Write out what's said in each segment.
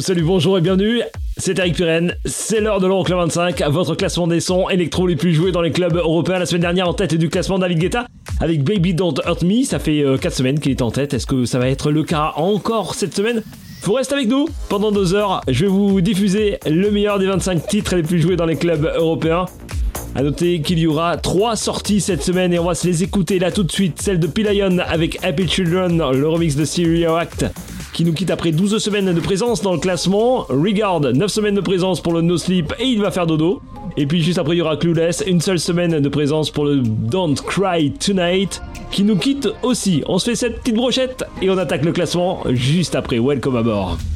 Salut, bonjour et bienvenue, c'est Eric Pirenne, c'est l'heure de l'Euroclub 25, votre classement des sons électro les plus joués dans les clubs européens. La semaine dernière en tête du classement David Guetta avec Baby Don't Hurt Me, ça fait 4 semaines qu'il est en tête, est-ce que ça va être le cas encore cette semaine? Vous restez avec nous pendant deux heures, je vais vous diffuser le meilleur des 25 titres les plus joués dans les clubs européens. A noter qu'il y aura trois sorties cette semaine et on va se les écouter là tout de suite. Celle de Pilion avec Happy Children, le remix de Stereo Act qui nous quitte après 12 semaines de présence dans le classement. Regard, 9 semaines de présence pour le No Sleep et il va faire dodo. Et puis juste après il y aura Clueless, une seule semaine de présence pour le Don't Cry Tonight qui nous quitte aussi. On se fait cette petite brochette et on attaque le classement juste après. Welcome à.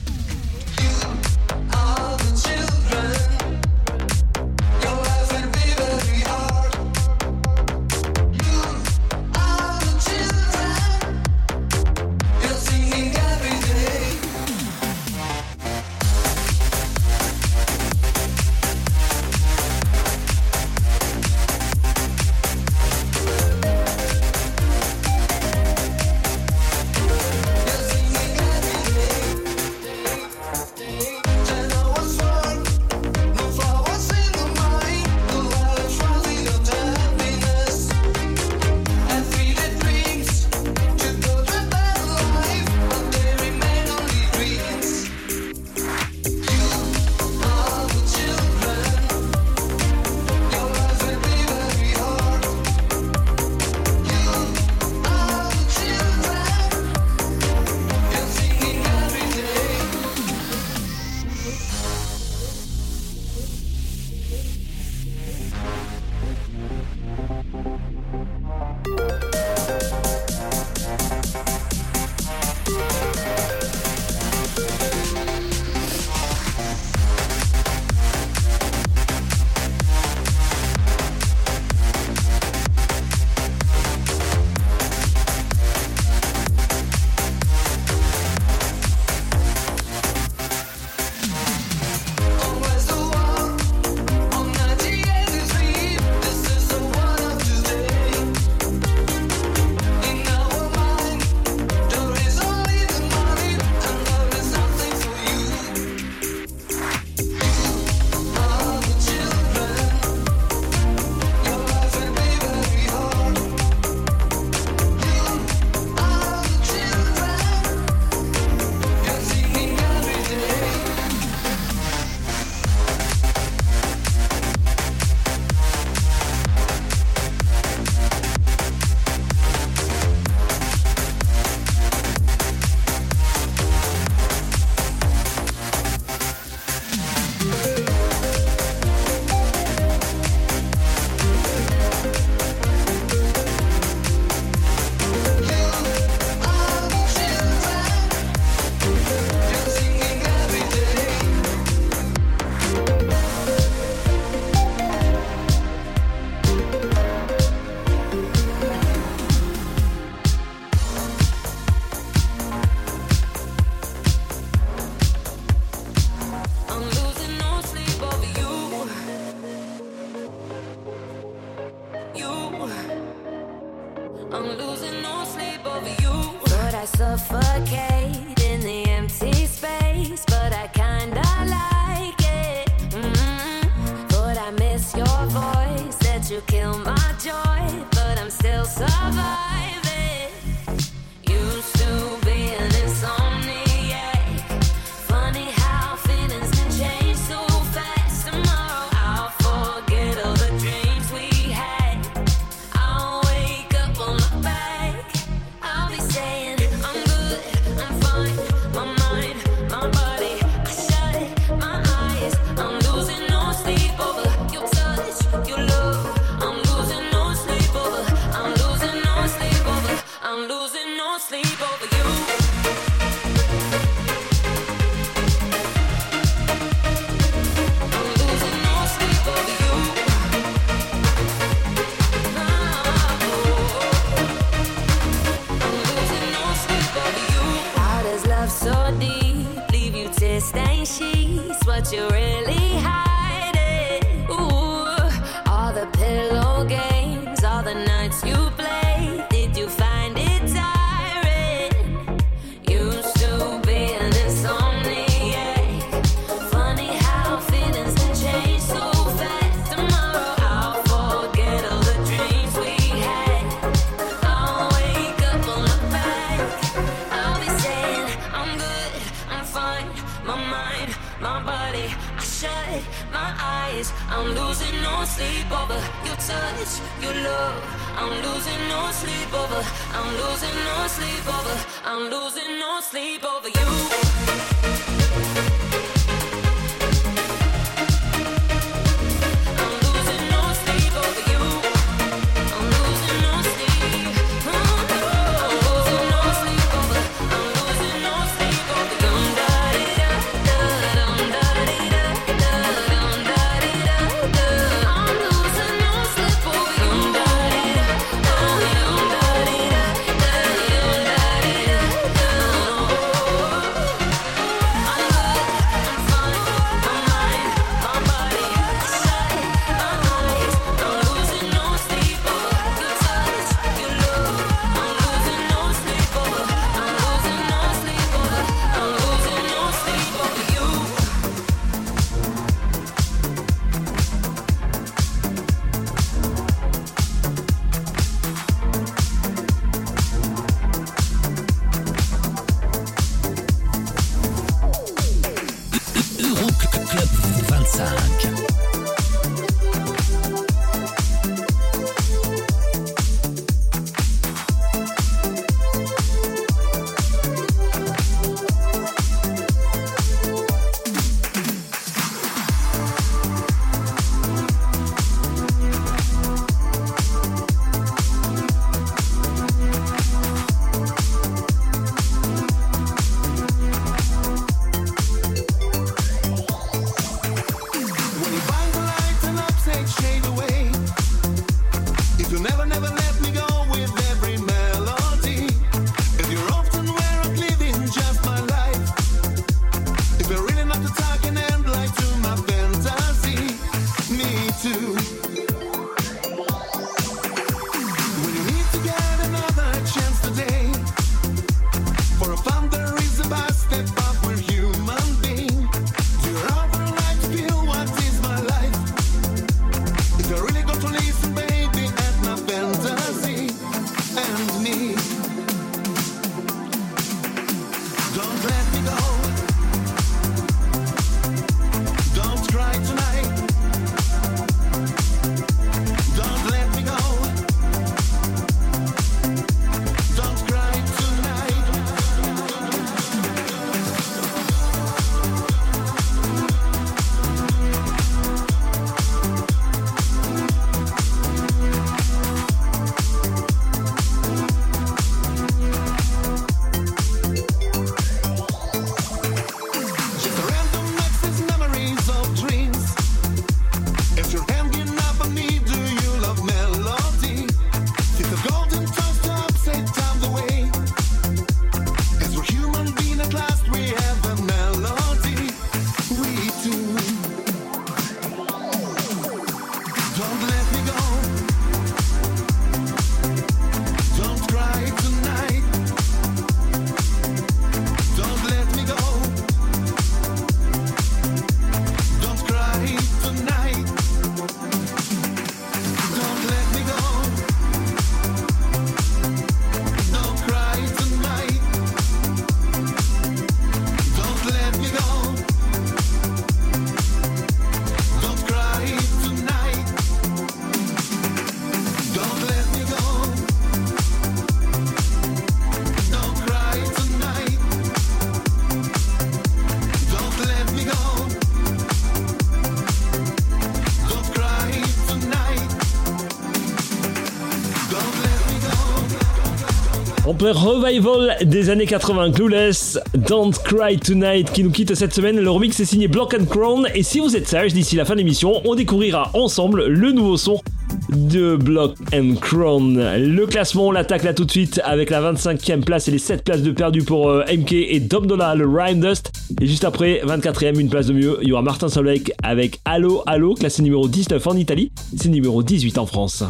Revival des années 80, Clueless, Don't Cry Tonight qui nous quitte cette semaine. Le remix est signé Block and Crown. Et si vous êtes sage, d'ici la fin de l'émission, on découvrira ensemble le nouveau son de Block and Crown. Le classement, on l'attaque là tout de suite avec la 25e place et les 7 places de perdu pour euh, MK et Dom le Rhyme Dust. Et juste après, 24e, une place de mieux, il y aura Martin Solveig avec Allo Allo, classé numéro 19 en Italie, c'est numéro 18 en France.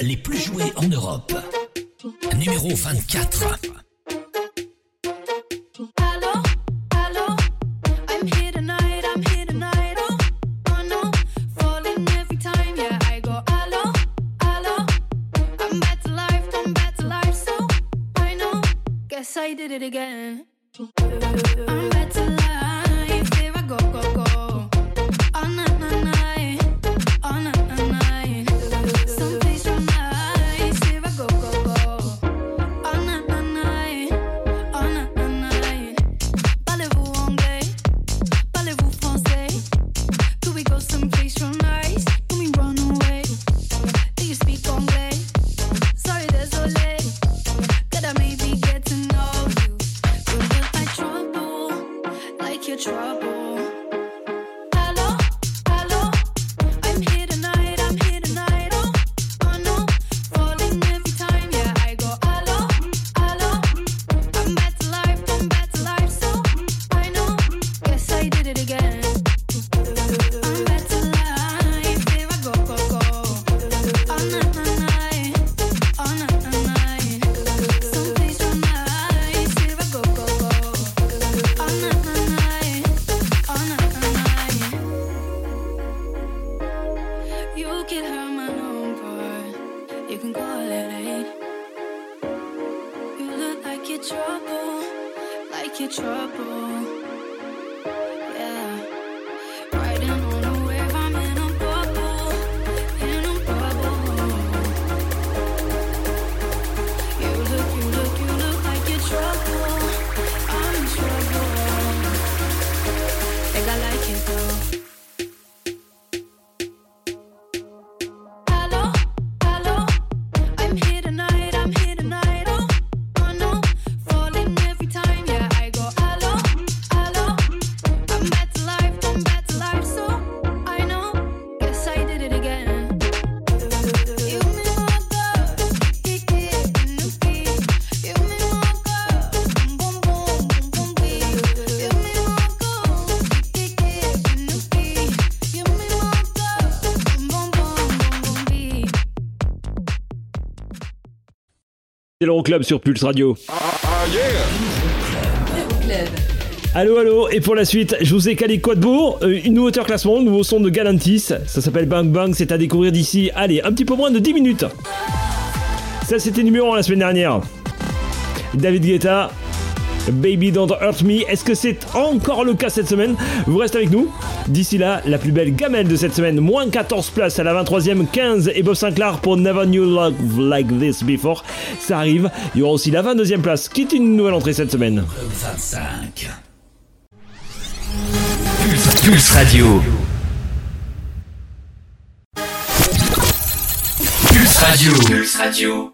les plus joués. Club sur Pulse Radio. Ah, ah, yeah. Allô, allô, et pour la suite, je vous ai calé Quadbourg, euh, une nouveau hauteur classement, nouveau son de Galantis. Ça s'appelle Bang Bang, c'est à découvrir d'ici, allez, un petit peu moins de 10 minutes. Ça, c'était numéro 1 la semaine dernière. David Guetta, Baby Don't Hurt Me. Est-ce que c'est encore le cas cette semaine? Vous restez avec nous. D'ici là, la plus belle gamelle de cette semaine, moins 14 places à la 23e, 15 et Bob Sinclair pour Never Knew Love Like This Before. Ça arrive. Il y aura aussi la 22e place qui est une nouvelle entrée cette semaine. 25. Radio. Pulse Radio. Pulse Radio.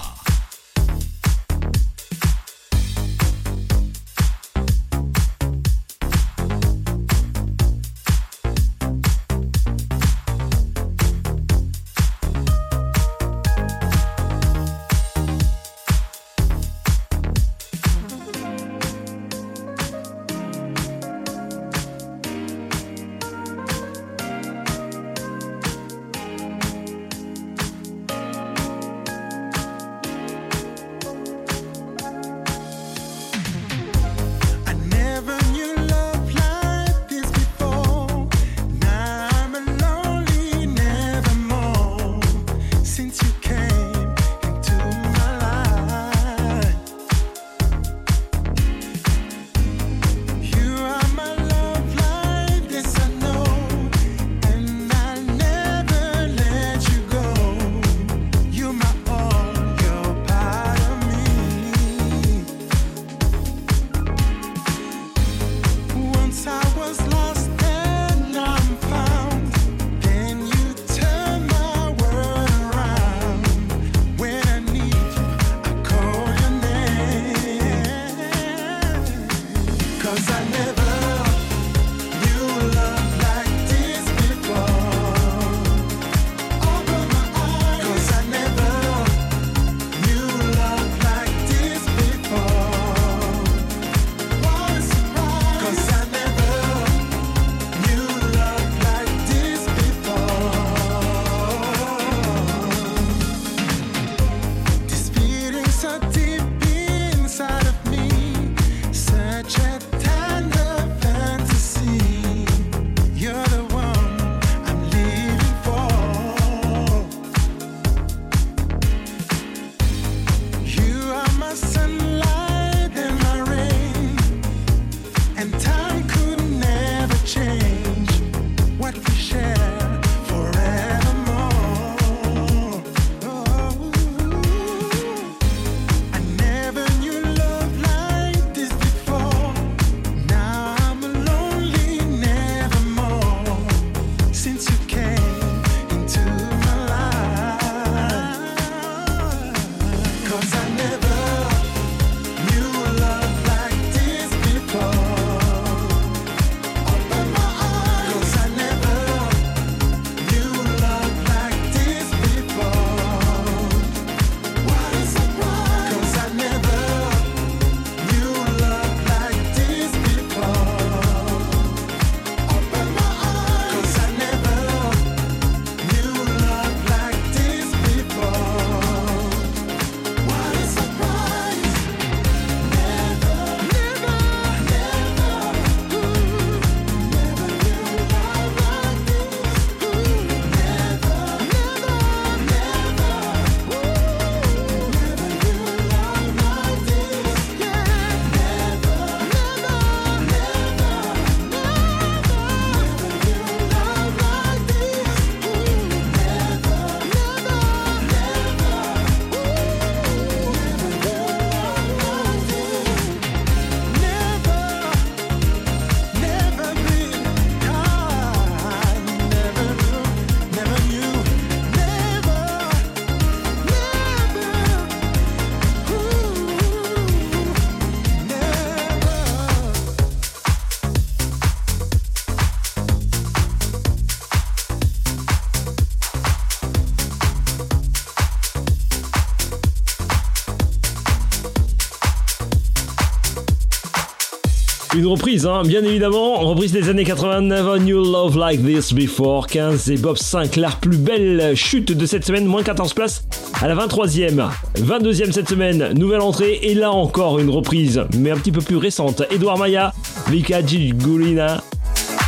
Une reprise, hein, bien évidemment, reprise des années 80, Never Knew Love Like This Before, 15 et Bob Sinclair, plus belle chute de cette semaine, moins 14 places à la 23e. 22e cette semaine, nouvelle entrée, et là encore une reprise, mais un petit peu plus récente. Edouard Maya, Vika Gigulina,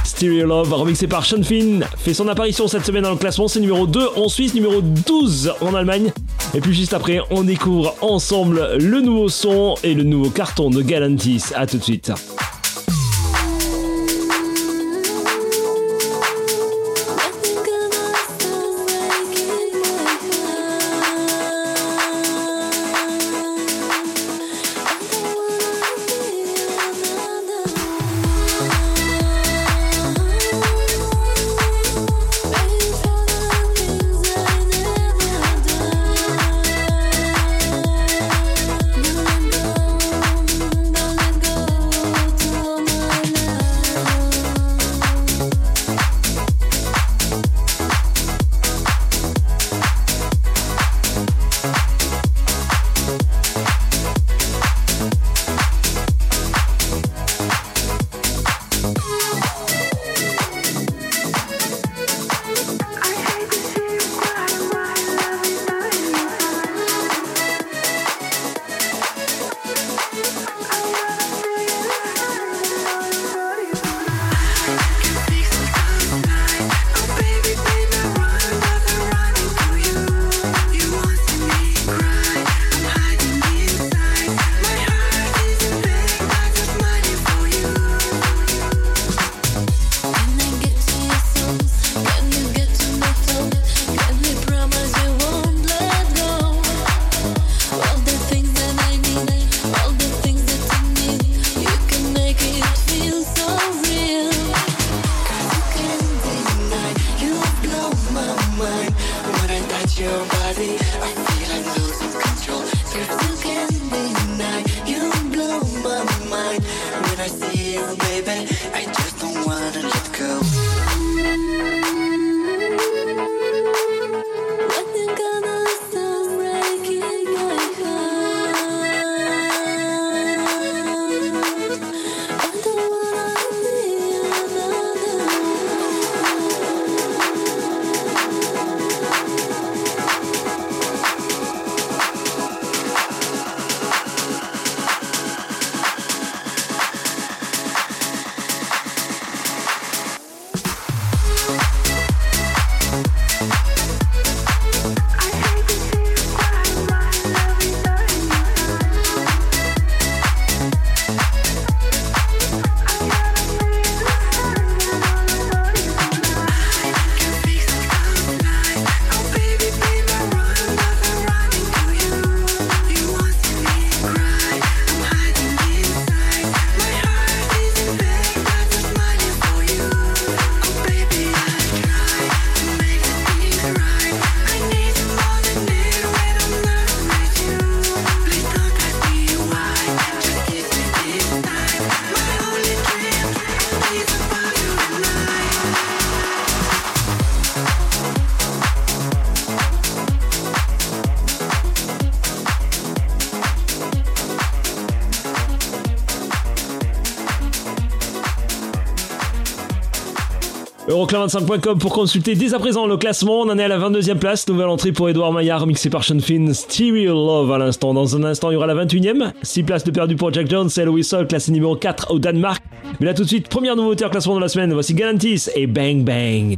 Stereo Love, remixé par Sean Finn, fait son apparition cette semaine dans le classement, c'est numéro 2 en Suisse, numéro 12 en Allemagne. Et puis juste après, on découvre ensemble le nouveau son et le nouveau carton de Galantis. A tout de suite. Euroclub25.com pour consulter dès à présent le classement. On en est à la 22e place. Nouvelle entrée pour Edouard Maillard, mixé par Sean Finn. Stereo Love à l'instant. Dans un instant, il y aura la 21e. 6 places de perdu pour Jack Jones. C'est Whistle, classé numéro 4 au Danemark. Mais là tout de suite, première nouveauté en classement de la semaine. Voici Galantis et Bang Bang.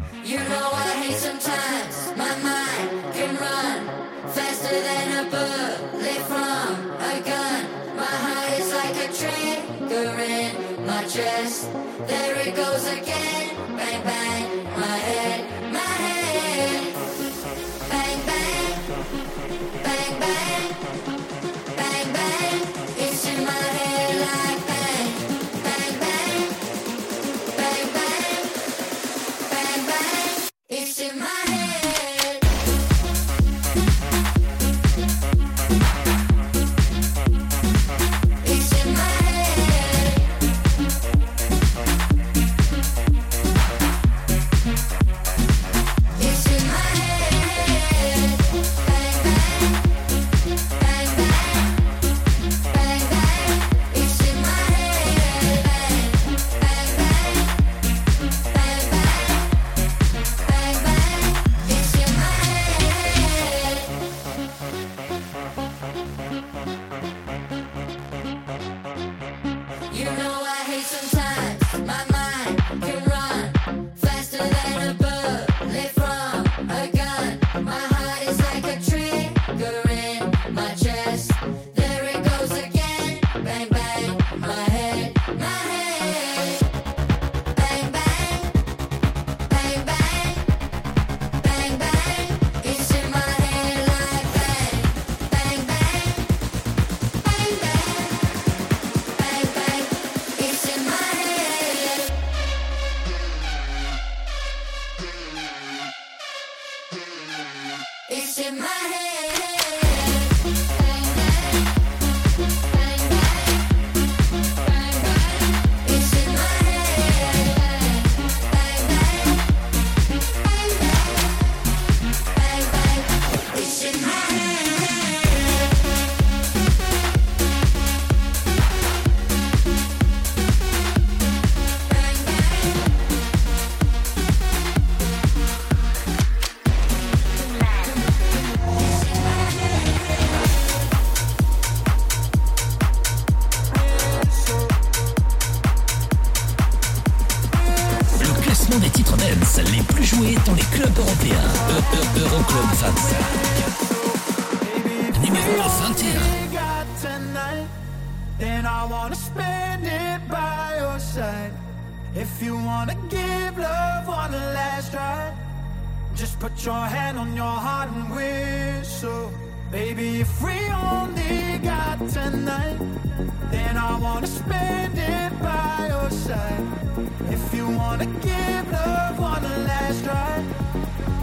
give love one last try.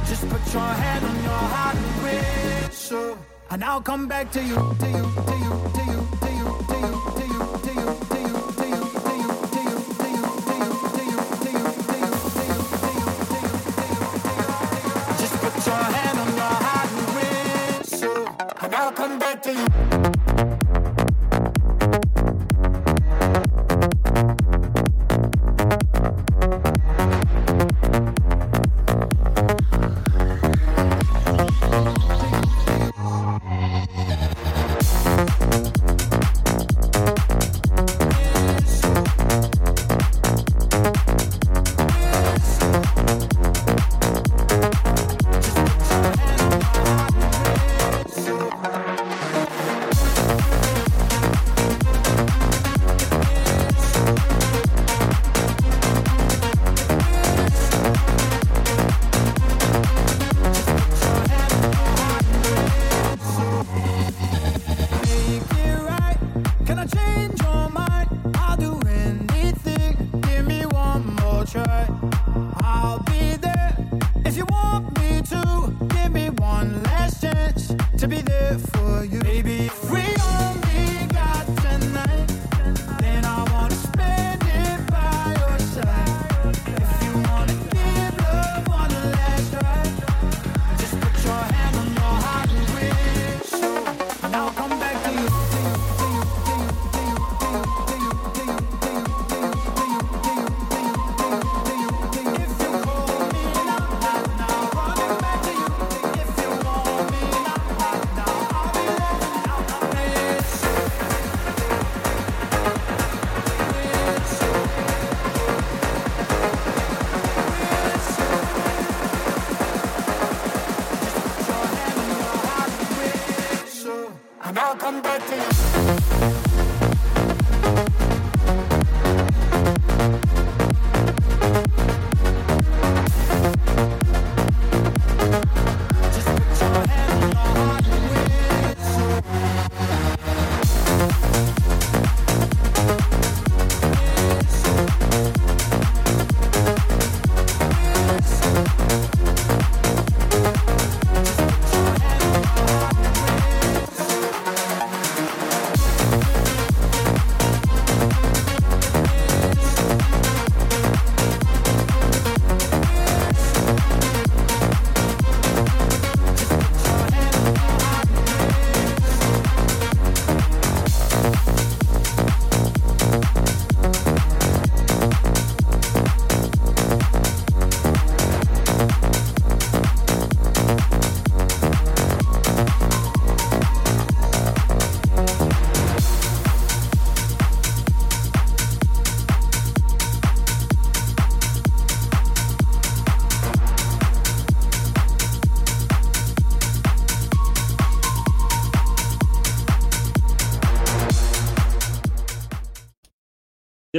Just put your hand on your heart and whistle. And I'll come back to you, to you, to you, to you, to you, to you, to you, to you, to you, to you, to you, to you, to you, to you, to you, to you, to you, to you, to you, to you. Just put your hand on your heart and whistle. And I'll to you, to you.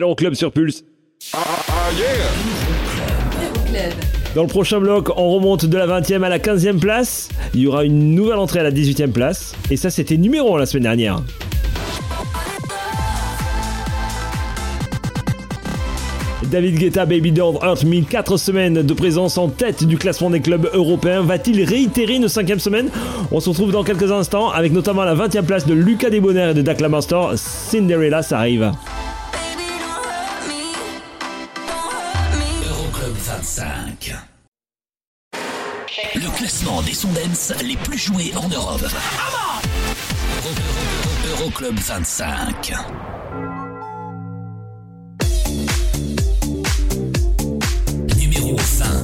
C'est l'Euroclub sur Pulse. Dans le prochain bloc, on remonte de la 20e à la 15e place. Il y aura une nouvelle entrée à la 18e place. Et ça, c'était numéro 1 la semaine dernière. David Guetta, Baby Don't Hurt Me, 4 semaines de présence en tête du classement des clubs européens. Va-t-il réitérer une cinquième semaine? On se retrouve dans quelques instants avec notamment la 20e place de Lucas Debonair et de Dak Master. Cinderella, ça arrive. Les plus joués en Europe. Euro- Euro- Euroclub 25. Numéro 20.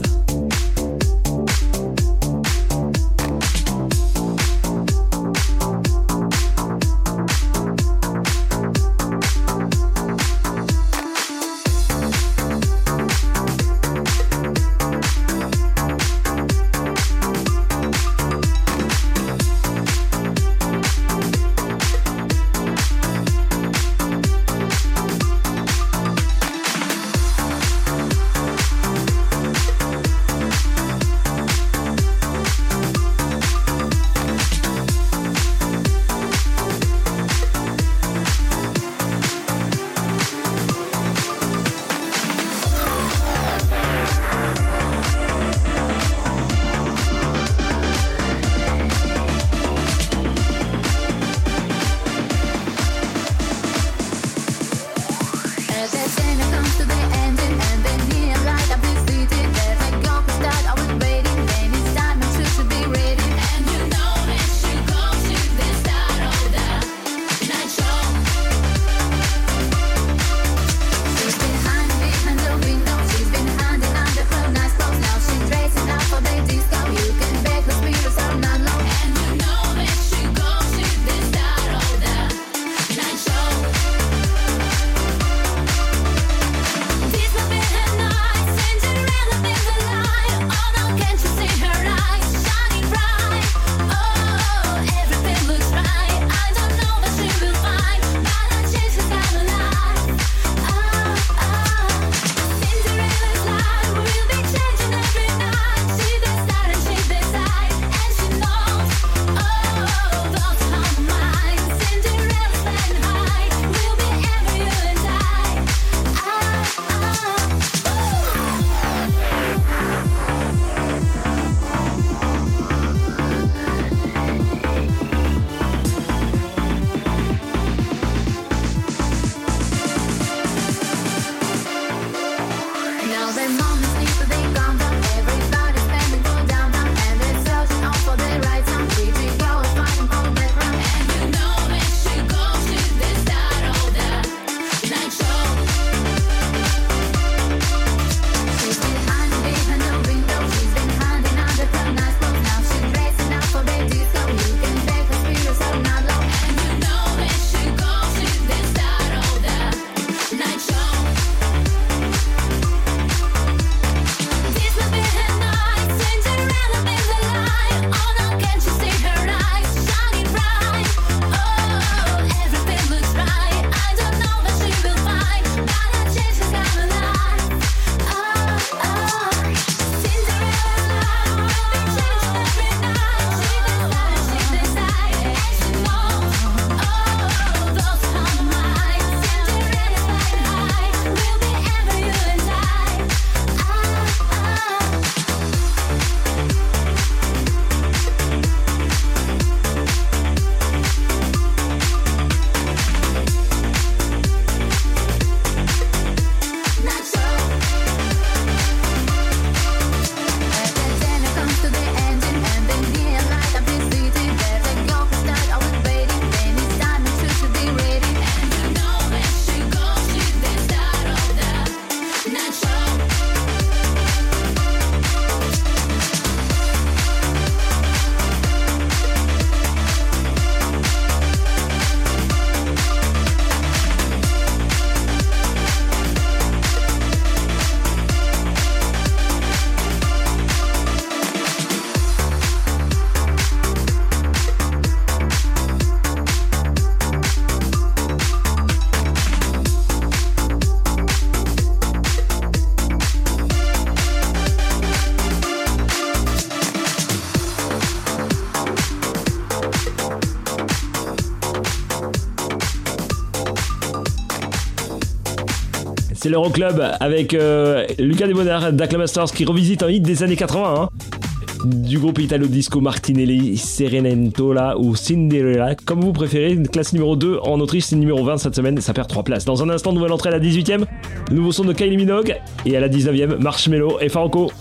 l'Euroclub avec euh, Lucas Desbonards d'Acclamasters qui revisite un hit des années 80 hein. du groupe Italo Disco Martinelli, Serenentola ou Cinderella, comme vous préférez. Classe numéro 2 en Autriche, c'est numéro 20 cette semaine, ça perd 3 places. Dans un instant, nouvelle entrée à la 18ème, nouveau son de Kylie Minogue et à la 19ème, Marshmello et Faroko.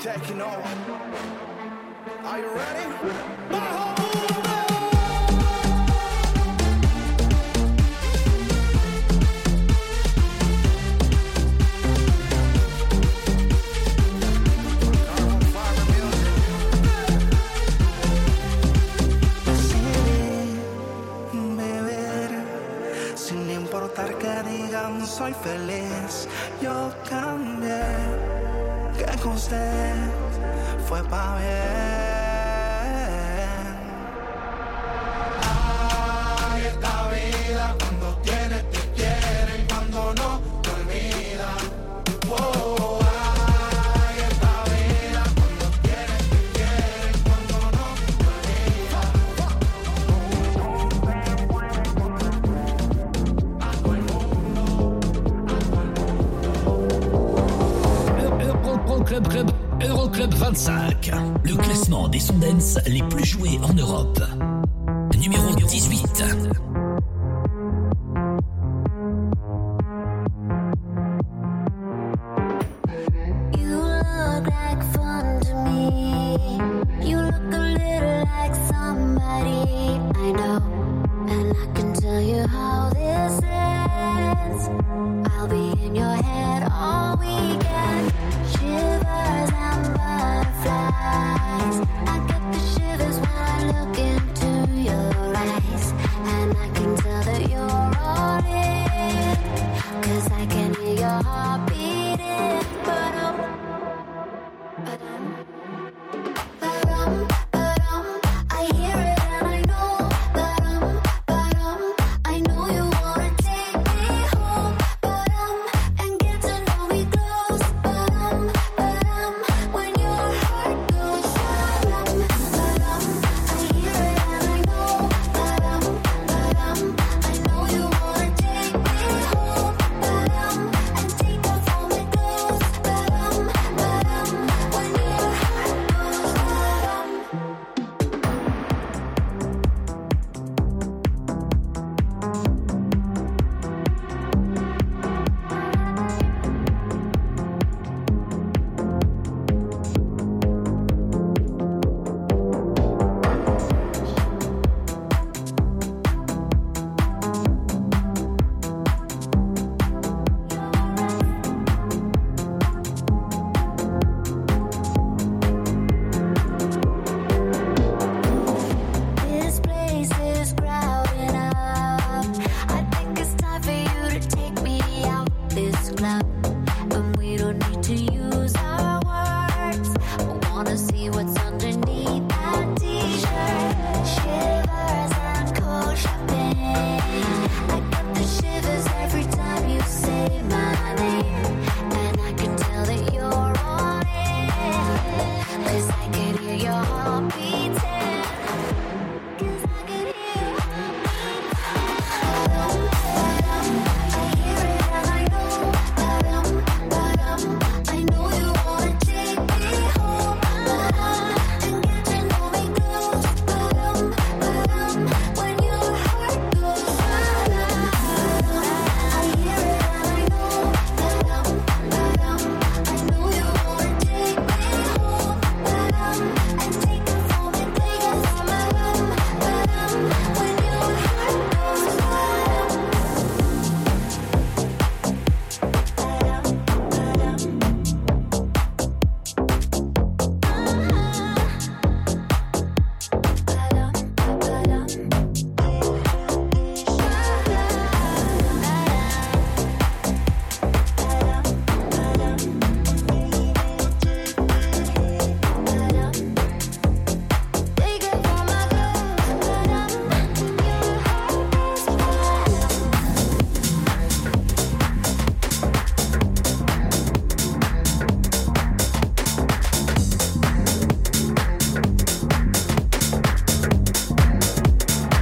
taking off. Are you ready?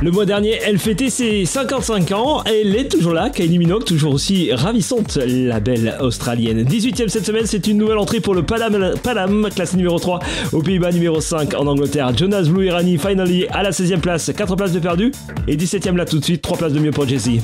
Le mois dernier, elle fêtait ses 55 ans. Elle est toujours là, Kylie Minogue, toujours aussi ravissante, la belle australienne. 18ème cette semaine, c'est une nouvelle entrée pour le Panam, Panam classé numéro 3 aux Pays-Bas, numéro 5 en Angleterre. Jonas Blue Irani, finally à la 16ème place, 4 places de perdu. Et 17ème là tout de suite, 3 places de mieux pour Jessie.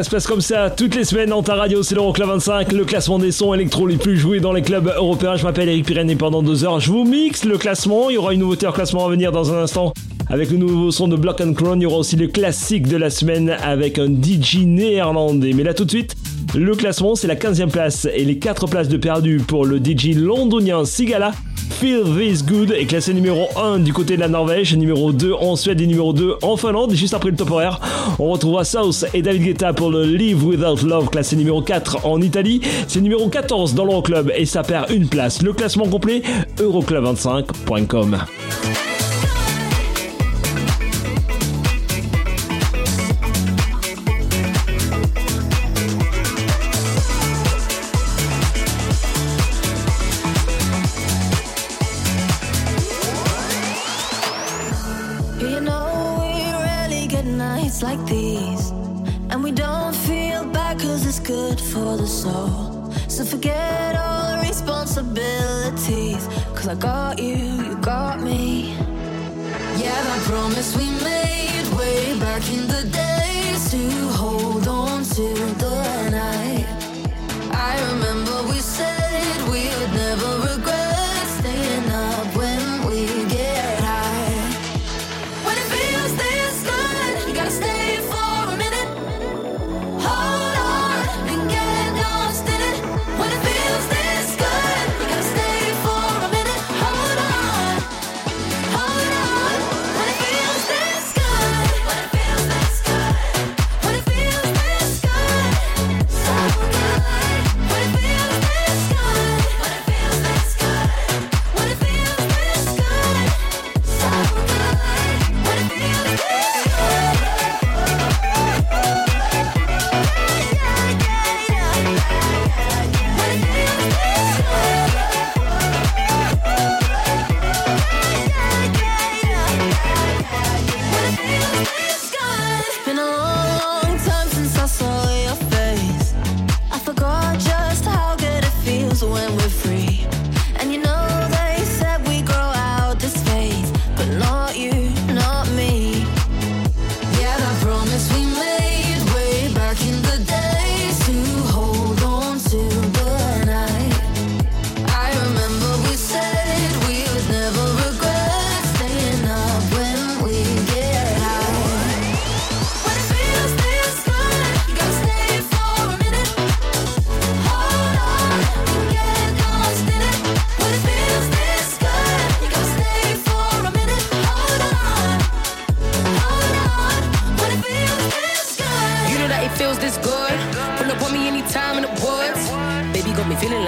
Ça se passe comme ça toutes les semaines dans ta radio, c'est l'Euroclub 25, le classement des sons électro les plus joués dans les clubs européens. Je m'appelle Eric Pirenne et pendant deux heures, je vous mixe le classement. Il y aura une nouveauté en classement à venir dans un instant avec le nouveau son de Block and Crown. Il y aura aussi le classique de la semaine avec un DJ néerlandais. Mais là tout de suite, le classement c'est la 15e place et les 4 places de perdu pour le DJ londonien Sigala. Feel This Good est classé numéro 1 du côté de la Norvège, numéro 2 en Suède et numéro 2 en Finlande. Juste après le top horaire, on retrouvera South et David Guetta pour le Live Without Love, classé numéro 4 en Italie. C'est numéro 14 dans l'Euroclub et ça perd une place. Le classement complet, euroclub25.com. soul. So forget all responsibilities Cause I got you, you got me. Yeah, that promise we made way back in the days to hold on to the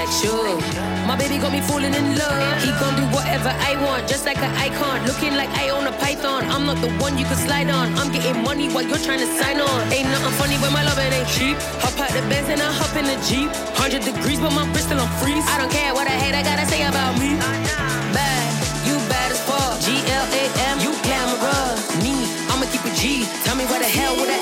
like sure. My baby got me falling in love. He gon' do whatever I want, just like an icon. Looking like I own a python. I'm not the one you can slide on. I'm getting money while you're trying to sign on. Ain't nothing funny when my loving ain't cheap. Hop out the Benz and I hop in the Jeep. 100 degrees, but my wrist still on freeze. I don't care what I hate, I gotta say about me. Bad, you bad as fuck. G L A M, you camera. Me, I'ma keep it G. Tell me where the hell would I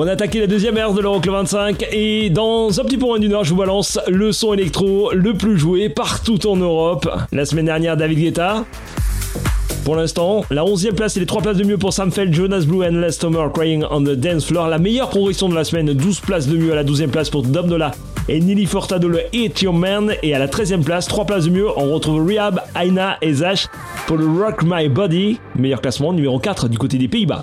On a attaqué la deuxième heure de l'Euroclub 25 et dans un petit moins d'une heure, je vous balance le son électro le plus joué partout en Europe. La semaine dernière, David Guetta. Pour l'instant, la 11e place et les 3 places de mieux pour Sam Feld, Jonas Blue and Les Tomer Crying on the Dance Floor. La meilleure progression de la semaine, 12 places de mieux à la 12e place pour Dom Dola et Nili Fortado le Hit Your Man. Et à la 13e place, 3 places de mieux, on retrouve Rehab, Aina et Zach pour le Rock My Body. Meilleur classement, numéro 4 du côté des Pays-Bas.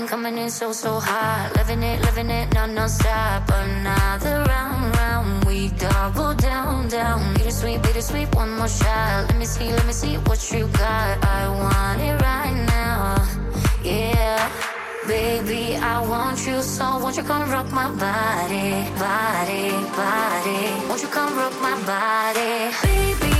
Body? Coming in, coming in so, so hot. Living it, living it, non, non stop. Another round, round. We double down, down. Bittersweet, bittersweet, one more shot. Let me see, let me see what you got. I want it right now. Yeah. Baby, I want you so won't you come rock my body, body, body? Won't you come rock my body? Baby,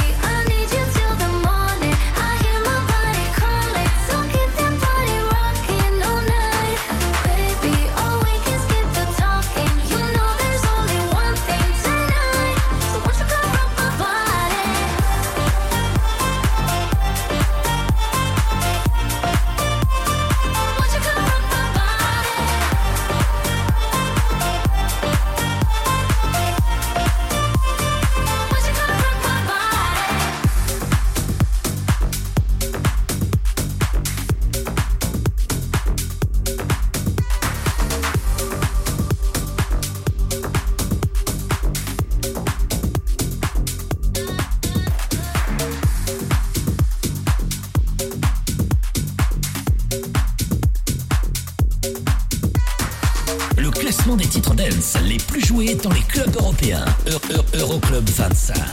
les clubs européens. Eu- Eu- Euroclub 25.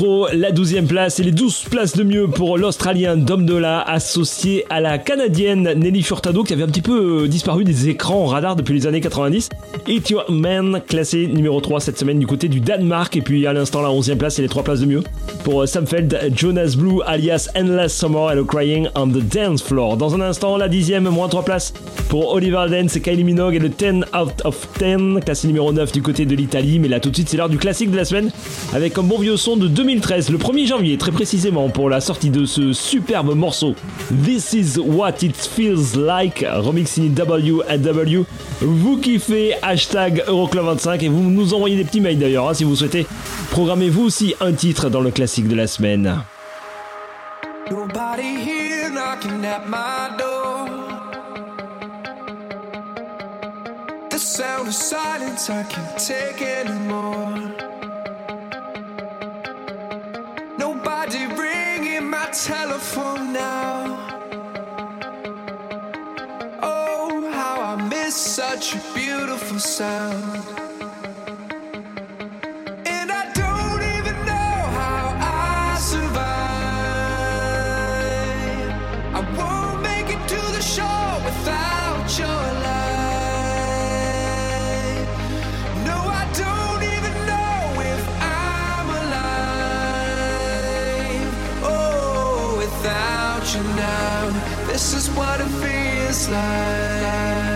La 12e place et les 12 places de mieux pour l'Australien Dom Dola associé à la Canadienne Nelly Furtado qui avait un petit peu euh, disparu des écrans radar depuis les années 90. It Your Man classé numéro 3 cette semaine du côté du Danemark et puis à l'instant la 11e place et les 3 places de mieux pour euh, Samfeld Jonas Blue alias Endless Summer and Crying on the Dance Floor. Dans un instant, la 10e, moins 3 places pour Oliver Dance et Kylie Minogue et le 10 out of 10 classé numéro 9 du côté de l'Italie. Mais là tout de suite c'est l'heure du classique de la semaine avec un bon vieux son de 2013, le 1er janvier très précisément pour la sortie de ce superbe morceau This is what it feels like, remix in W&W. Vous kiffez, hashtag Euroclub25 et vous nous envoyez des petits mails d'ailleurs hein, si vous souhaitez. Programmez vous aussi un titre dans le classique de la semaine. The sound of silence I can't take anymore. Nobody ringing my telephone now. Oh, how I miss such a beautiful sound. This is what it feels like.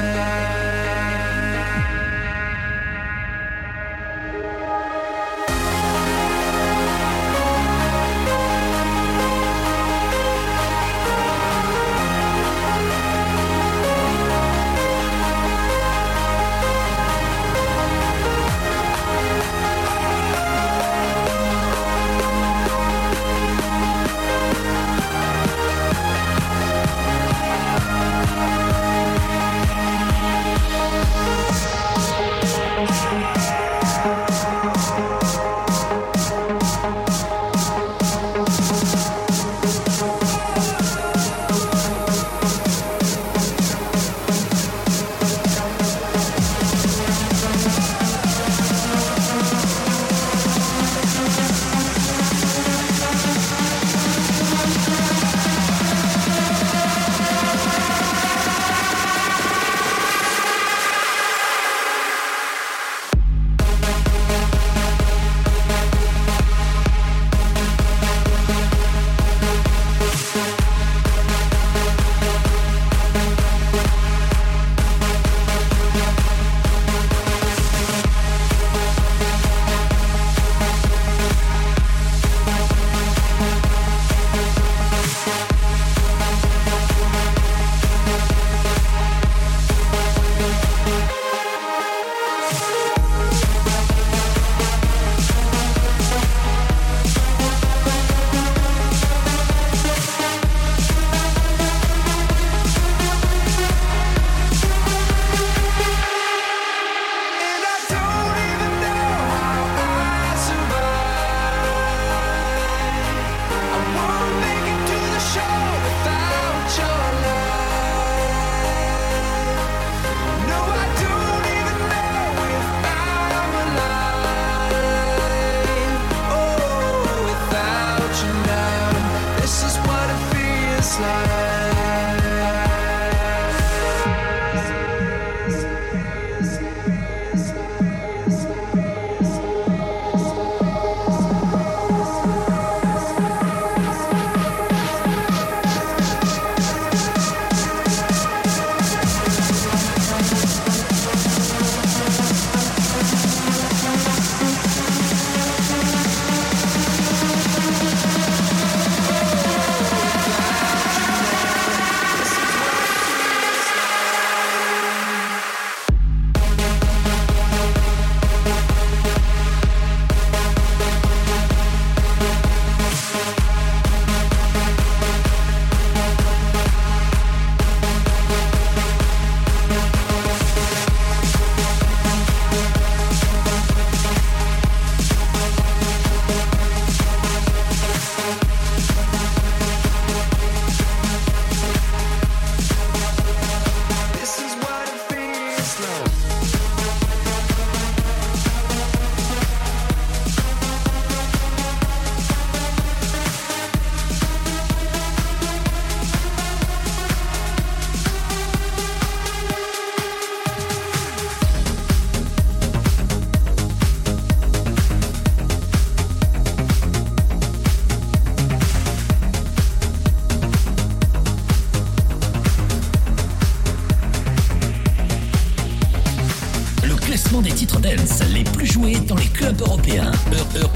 Les plus joués dans les clubs européens.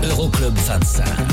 Euroclub -Euro 25.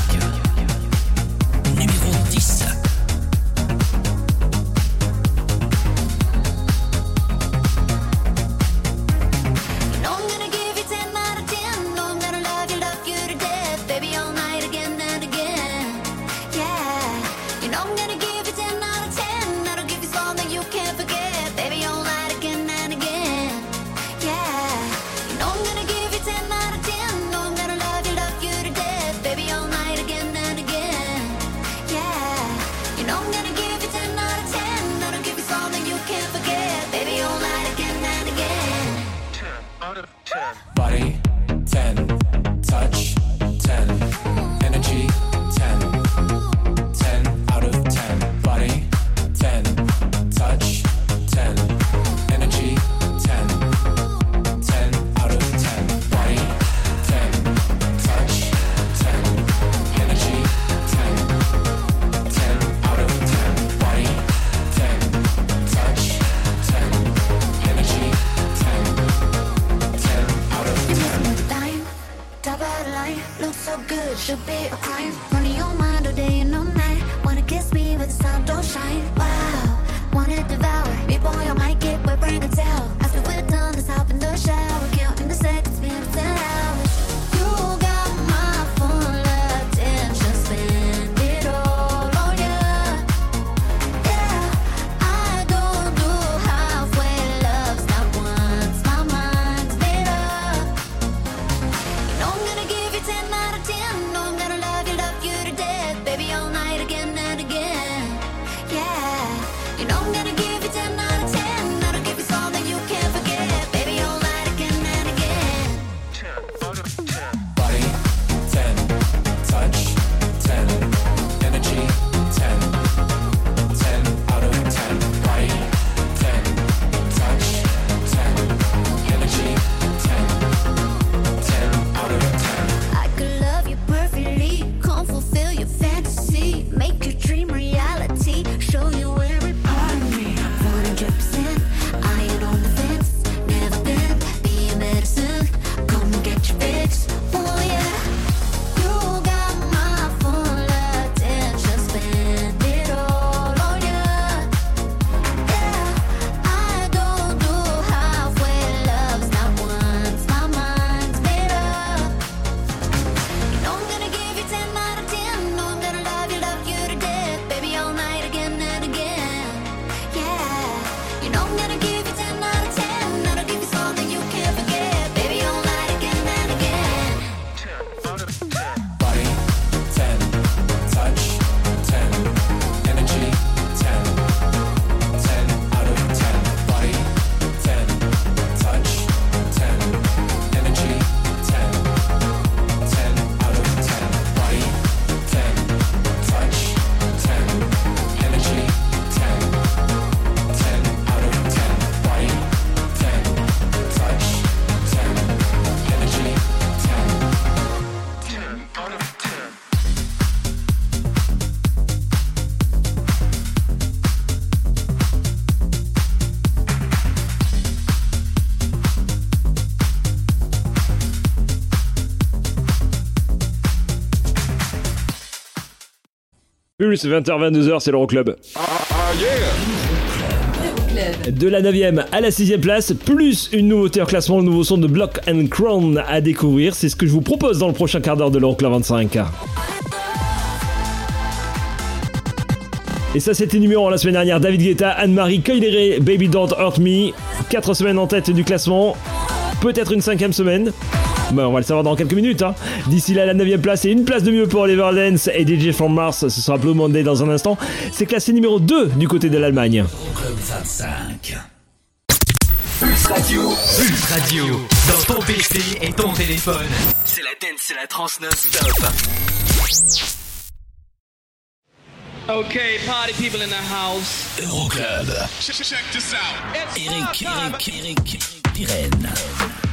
plus, 20h-22h, c'est l'Euroclub. De la 9ème à la 6ème place, plus une nouveauté en classement, le nouveau son de Block and Crown à découvrir. C'est ce que je vous propose dans le prochain quart d'heure de l'Euroclub 25. Et ça, c'était numéro 1 la semaine dernière. David Guetta, Anne-Marie Coiléré, Baby Don't Hurt Me. 4 semaines en tête du classement. Peut-être une cinquième semaine. Bah, on va le savoir dans quelques minutes. Hein. D'ici là, la 9 place et une place de mieux pour Everdance et DJ from Mars. Ce sera Blue Monday dans un instant. C'est classé numéro 2 du côté de l'Allemagne. Club 25. Pulse Radio. Pulse Radio. Dans ton PC et ton téléphone. C'est la dance, c'est la trans non-stop. Party people in the house. Euroclub. Check, check this out. Eric, Eric, Eric, Eric, Pirenne.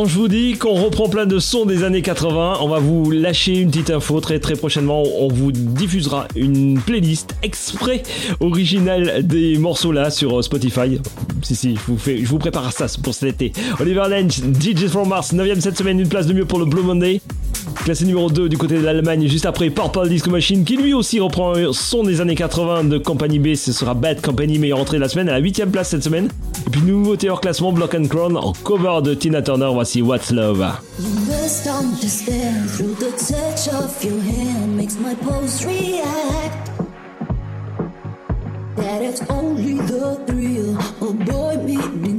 Quand je vous dis qu'on reprend plein de sons des années 80, on va vous lâcher une petite info très très prochainement. On vous diffusera une playlist exprès originale des morceaux là sur euh, Spotify. Si si, je vous, fais, je vous prépare ça pour cet été. Oliver Lench, DJ from Mars, 9ème cette semaine, une place de mieux pour le Blue Monday. Classé numéro 2 du côté de l'Allemagne, juste après Purple Disco Machine, qui lui aussi reprend son des années 80 de Company B. Ce sera Bad Company, meilleure entrée de la semaine, à la 8ème place cette semaine. Puis nouveauté hors classement, Block and Crown en cover de Tina Turner. Voici What's Love. That it's only the thrill of boy meeting.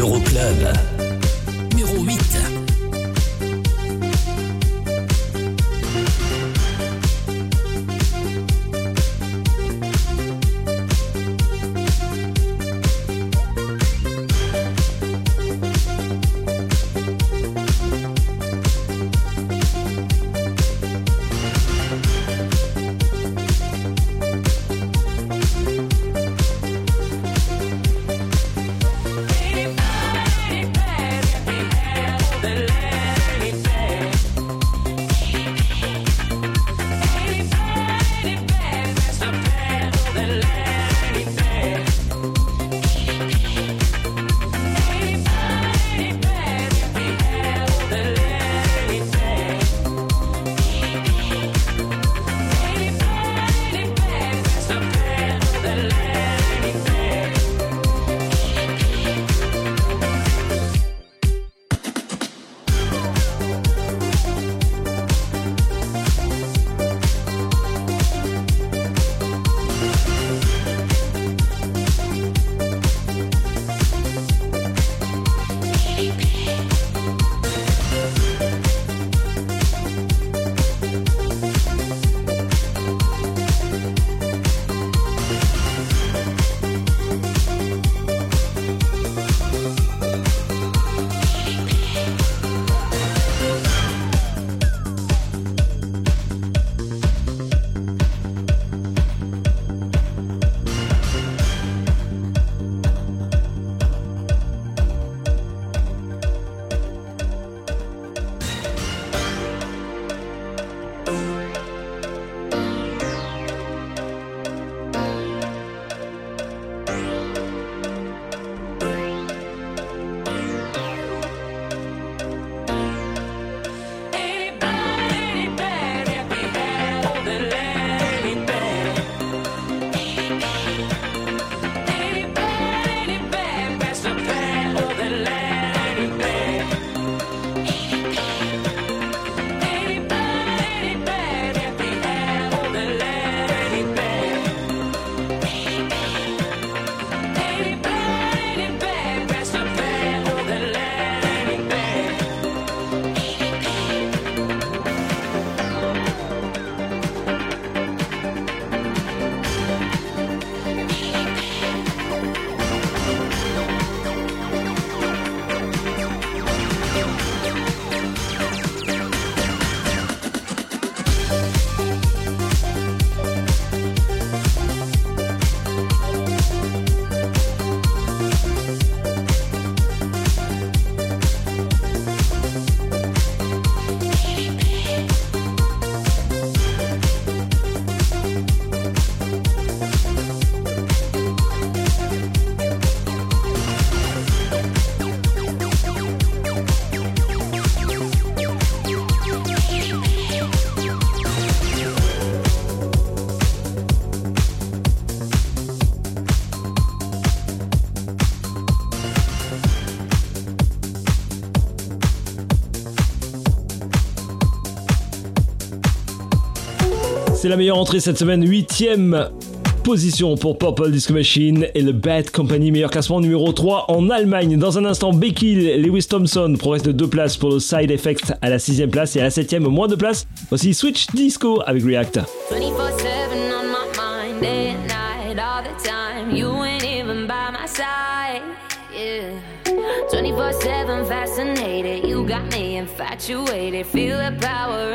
l'Euroclub. C'est la meilleure entrée cette semaine, 8ème position pour Purple Disco Machine et le Bad Company, meilleur classement numéro 3 en Allemagne. Dans un instant, Becky Lewis Thompson progresse de 2 places pour le Side Effect à la 6 place et à la 7 moins de places. Voici Switch Disco avec React. 24/7 on Yeah. 24 7 fascinated. You got me infatuated. Feel the power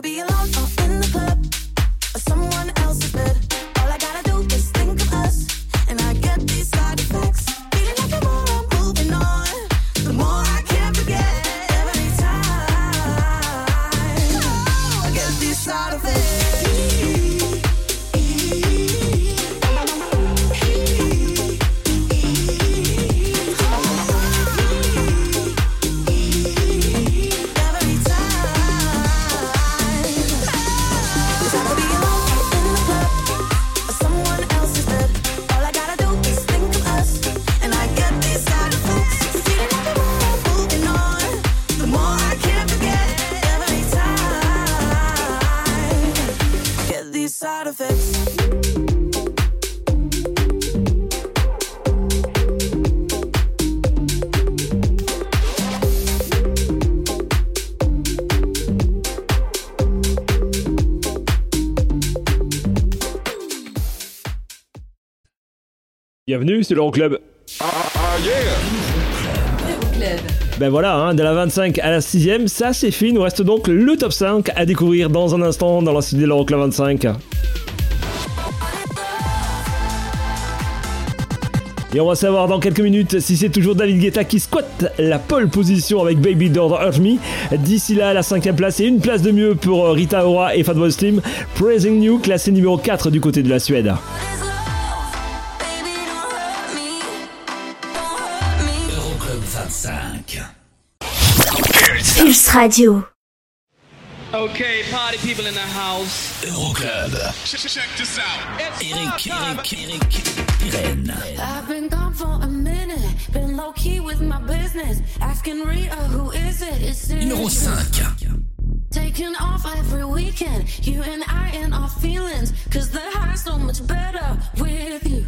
could be alone Bienvenue, c'est l'Euroclub. Euroclub. Ben voilà, hein, de la 25 à la 6ème, ça c'est fait. Il nous reste donc le top 5 à découvrir dans un instant dans la suite de l'Euroclub 25. Et on va savoir dans quelques minutes si c'est toujours David Guetta qui squatte la pole position avec Baby Don't Hurt Me. D'ici là, la cinquième place et une place de mieux pour euh, Rita Ora et Fatboy Slim. Praising You, classé numéro 4 du côté de la Suède. Radio. Okay, party people in the house. Euroclub. Check this out. Eric, Eric, Eric, Pirenne. I've been gone for a minute, been low key with my business. Asking Rita, who is it? It's Numéro serious. 5. Taking off every weekend, you and I and our feelings. Cause the high's so much better with you.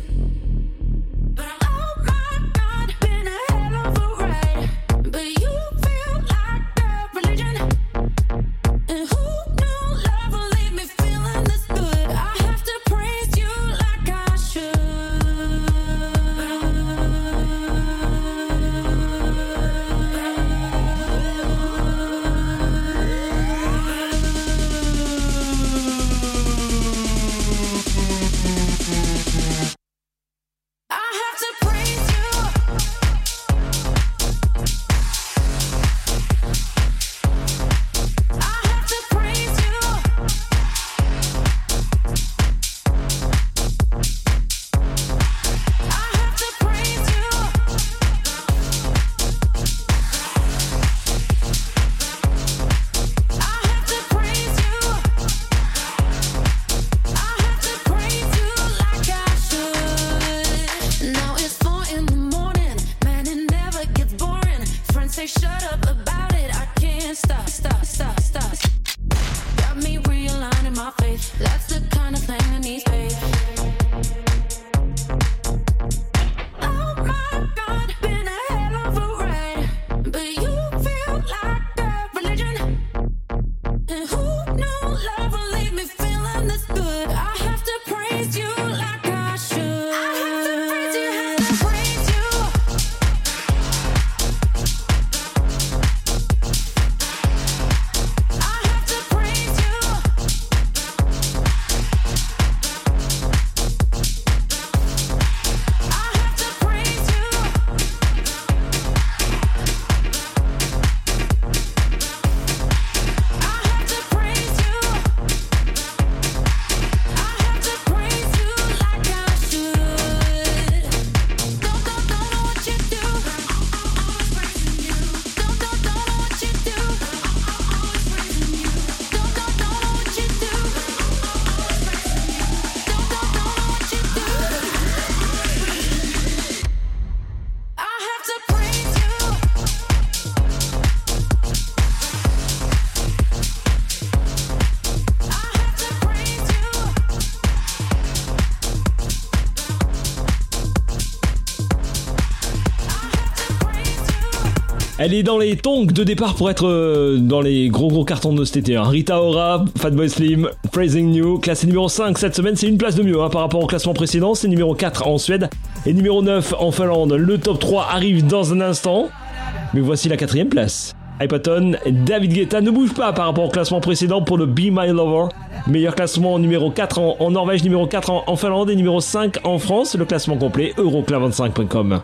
Oh my god, been a hell of a ride. But you Elle est dans les tongs de départ pour être euh, dans les gros gros cartons de cet été. hein. Rita Ora, Fatboy Slim, Praising You, classé numéro 5 cette semaine, c'est une place de mieux hein, par rapport au classement précédent, c'est numéro 4 en Suède et numéro 9 en Finlande. Le top 3 arrive dans un instant, mais voici la quatrième place. Hypaton, David Guetta ne bouge pas par rapport au classement précédent pour le Be My Lover. Meilleur classement numéro 4 en, Norvège, numéro 4 en, en Finlande et numéro 5 en France. Le classement complet euroclub25.com.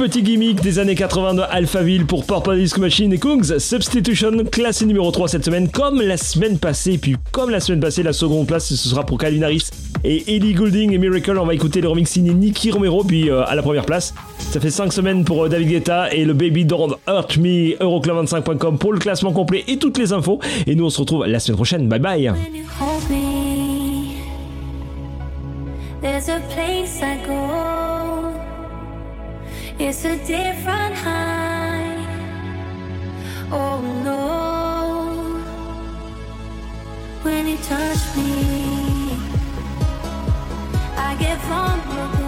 petit gimmick des années 80 de Alphaville pour Purple Disco Machine et Kungs. Substitution classé numéro 3 cette semaine, comme la semaine passée. Puis, comme la semaine passée, la seconde place, ce sera pour Calvin Harris et Ellie Goulding et Miracle. On va écouter le remix signé Nicky Romero, puis euh, à la première place. Ça fait 5 semaines pour euh, David Guetta et le Baby Don't Hurt Me, Euroclub25.com pour le classement complet et toutes les infos. Et nous, on se retrouve la semaine prochaine. Bye bye. It's a different high. Oh no, when you touch me, I get vulnerable.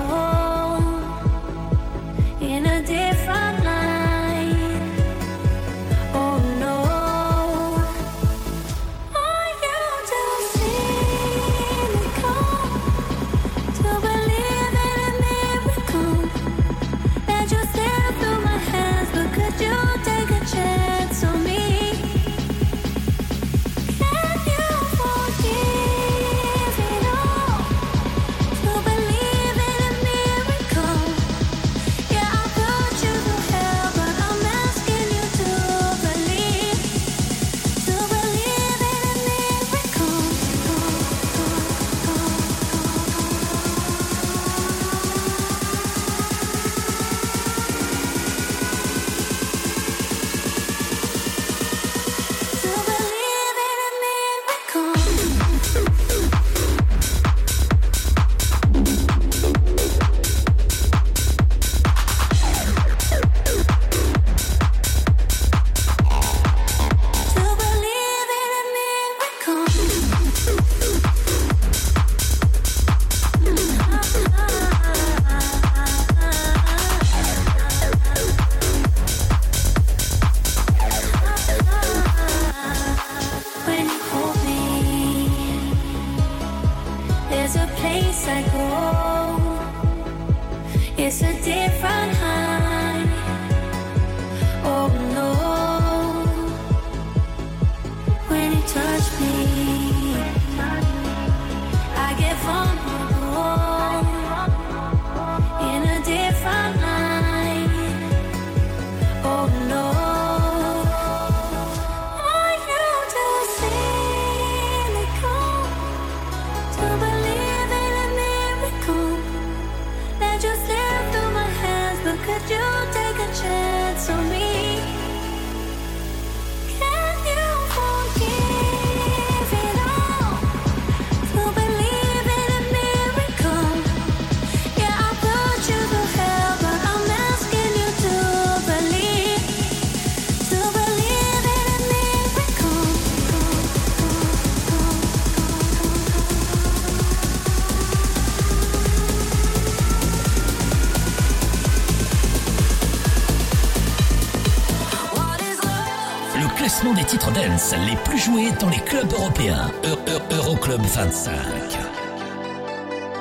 classement des titres dance les plus joués dans les clubs européens. E, e, Euroclub -Euro 25.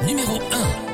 Numéro 1.